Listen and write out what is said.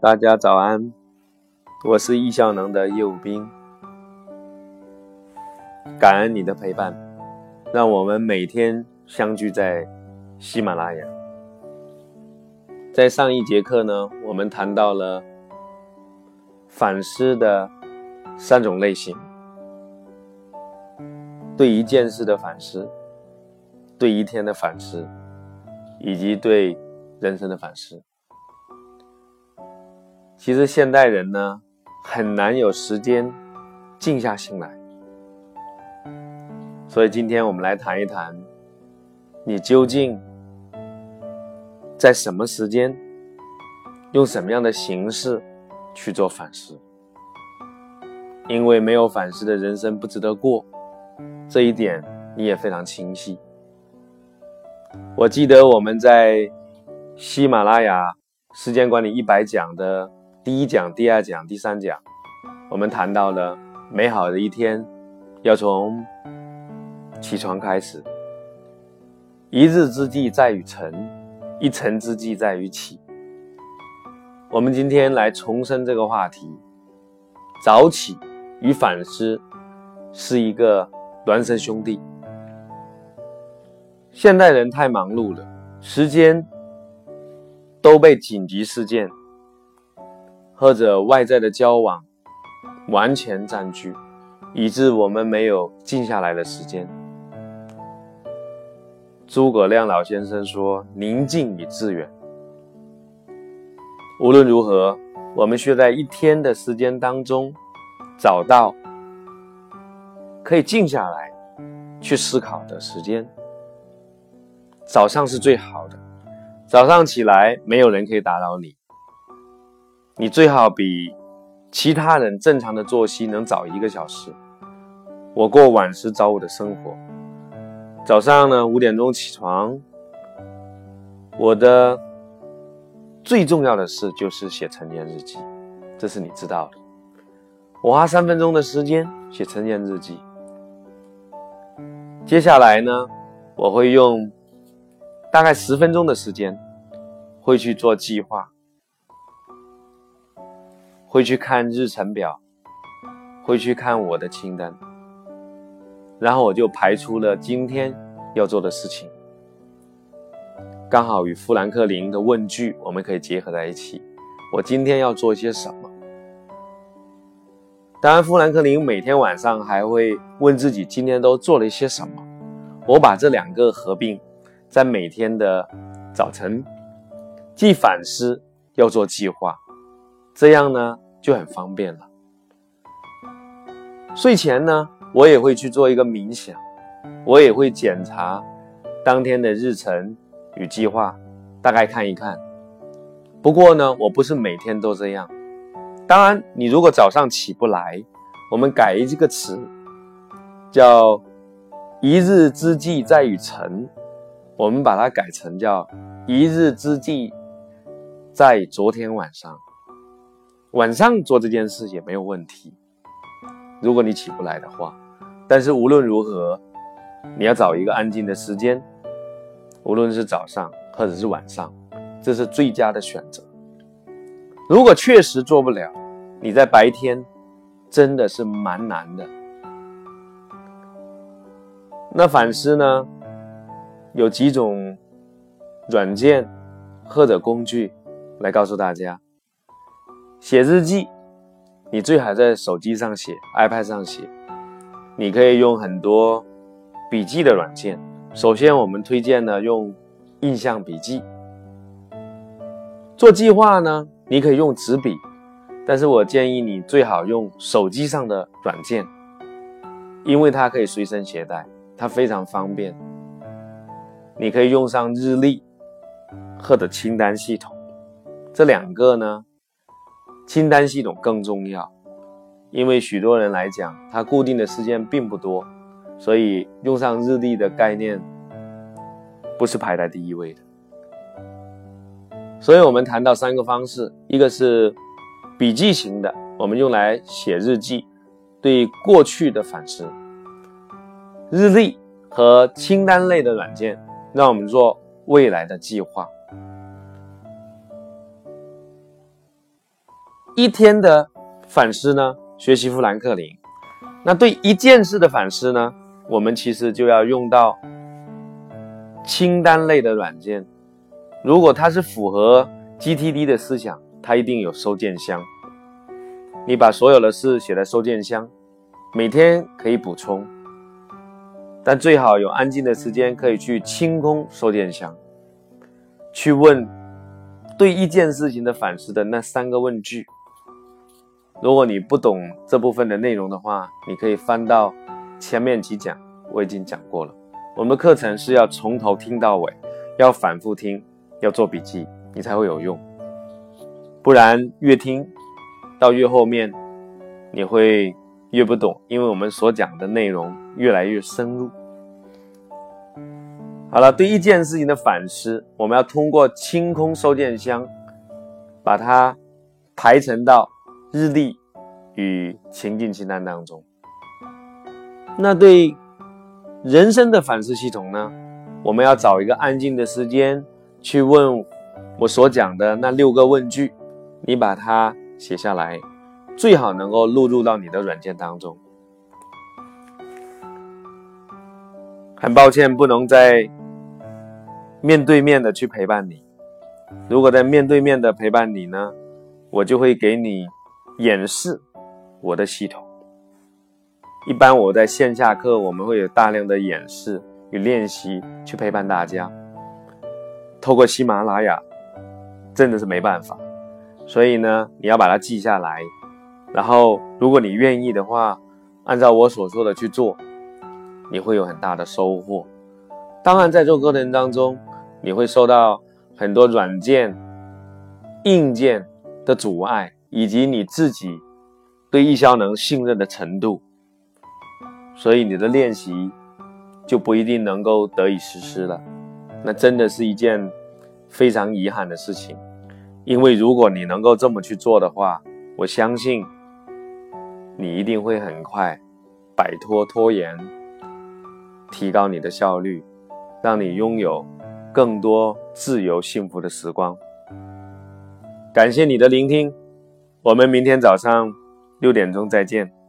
大家早安，我是易效能的业务兵。感恩你的陪伴，让我们每天相聚在喜马拉雅。在上一节课呢，我们谈到了反思的三种类型：对一件事的反思，对一天的反思，以及对人生的反思。其实现代人呢，很难有时间静下心来，所以今天我们来谈一谈，你究竟在什么时间，用什么样的形式去做反思？因为没有反思的人生不值得过，这一点你也非常清晰。我记得我们在喜马拉雅时间管理一百讲的。第一讲、第二讲、第三讲，我们谈到了美好的一天要从起床开始。一日之计在于晨，一晨之计在于起。我们今天来重申这个话题：早起与反思是一个孪生兄弟。现代人太忙碌了，时间都被紧急事件。或者外在的交往完全占据，以致我们没有静下来的时间。诸葛亮老先生说：“宁静以致远。”无论如何，我们需要在一天的时间当中找到可以静下来去思考的时间。早上是最好的，早上起来没有人可以打扰你。你最好比其他人正常的作息能早一个小时。我过晚时早午的生活，早上呢五点钟起床。我的最重要的事就是写晨间日记，这是你知道的。我花三分钟的时间写晨间日记。接下来呢，我会用大概十分钟的时间，会去做计划。会去看日程表，会去看我的清单，然后我就排出了今天要做的事情，刚好与富兰克林的问句我们可以结合在一起。我今天要做些什么？当然，富兰克林每天晚上还会问自己今天都做了一些什么。我把这两个合并，在每天的早晨，既反思要做计划。这样呢就很方便了。睡前呢，我也会去做一个冥想，我也会检查当天的日程与计划，大概看一看。不过呢，我不是每天都这样。当然，你如果早上起不来，我们改一个词，叫“一日之计在于晨”，我们把它改成叫“一日之计在昨天晚上”。晚上做这件事也没有问题，如果你起不来的话。但是无论如何，你要找一个安静的时间，无论是早上或者是晚上，这是最佳的选择。如果确实做不了，你在白天真的是蛮难的。那反思呢？有几种软件或者工具来告诉大家。写日记，你最好在手机上写，iPad 上写。你可以用很多笔记的软件。首先，我们推荐呢用印象笔记。做计划呢，你可以用纸笔，但是我建议你最好用手机上的软件，因为它可以随身携带，它非常方便。你可以用上日历或者清单系统，这两个呢。清单系统更重要，因为许多人来讲，他固定的时间并不多，所以用上日历的概念不是排在第一位的。所以我们谈到三个方式，一个是笔记型的，我们用来写日记，对过去的反思；日历和清单类的软件，让我们做未来的计划。一天的反思呢，学习富兰克林。那对一件事的反思呢，我们其实就要用到清单类的软件。如果它是符合 GTD 的思想，它一定有收件箱。你把所有的事写在收件箱，每天可以补充，但最好有安静的时间，可以去清空收件箱，去问对一件事情的反思的那三个问句。如果你不懂这部分的内容的话，你可以翻到前面几讲，我已经讲过了。我们的课程是要从头听到尾，要反复听，要做笔记，你才会有用。不然越听。到越后面，你会越不懂，因为我们所讲的内容越来越深入。好了，对一件事情的反思，我们要通过清空收件箱，把它排成到日历与情境清单当中。那对人生的反思系统呢？我们要找一个安静的时间去问我所讲的那六个问句，你把它。写下来，最好能够录入到你的软件当中。很抱歉，不能在面对面的去陪伴你。如果在面对面的陪伴你呢，我就会给你演示我的系统。一般我在线下课，我们会有大量的演示与练习去陪伴大家。透过喜马拉雅，真的是没办法。所以呢，你要把它记下来，然后如果你愿意的话，按照我所说的去做，你会有很大的收获。当然，在做过程当中，你会受到很多软件、硬件的阻碍，以及你自己对易效能信任的程度，所以你的练习就不一定能够得以实施了。那真的是一件非常遗憾的事情。因为如果你能够这么去做的话，我相信你一定会很快摆脱拖延，提高你的效率，让你拥有更多自由幸福的时光。感谢你的聆听，我们明天早上六点钟再见。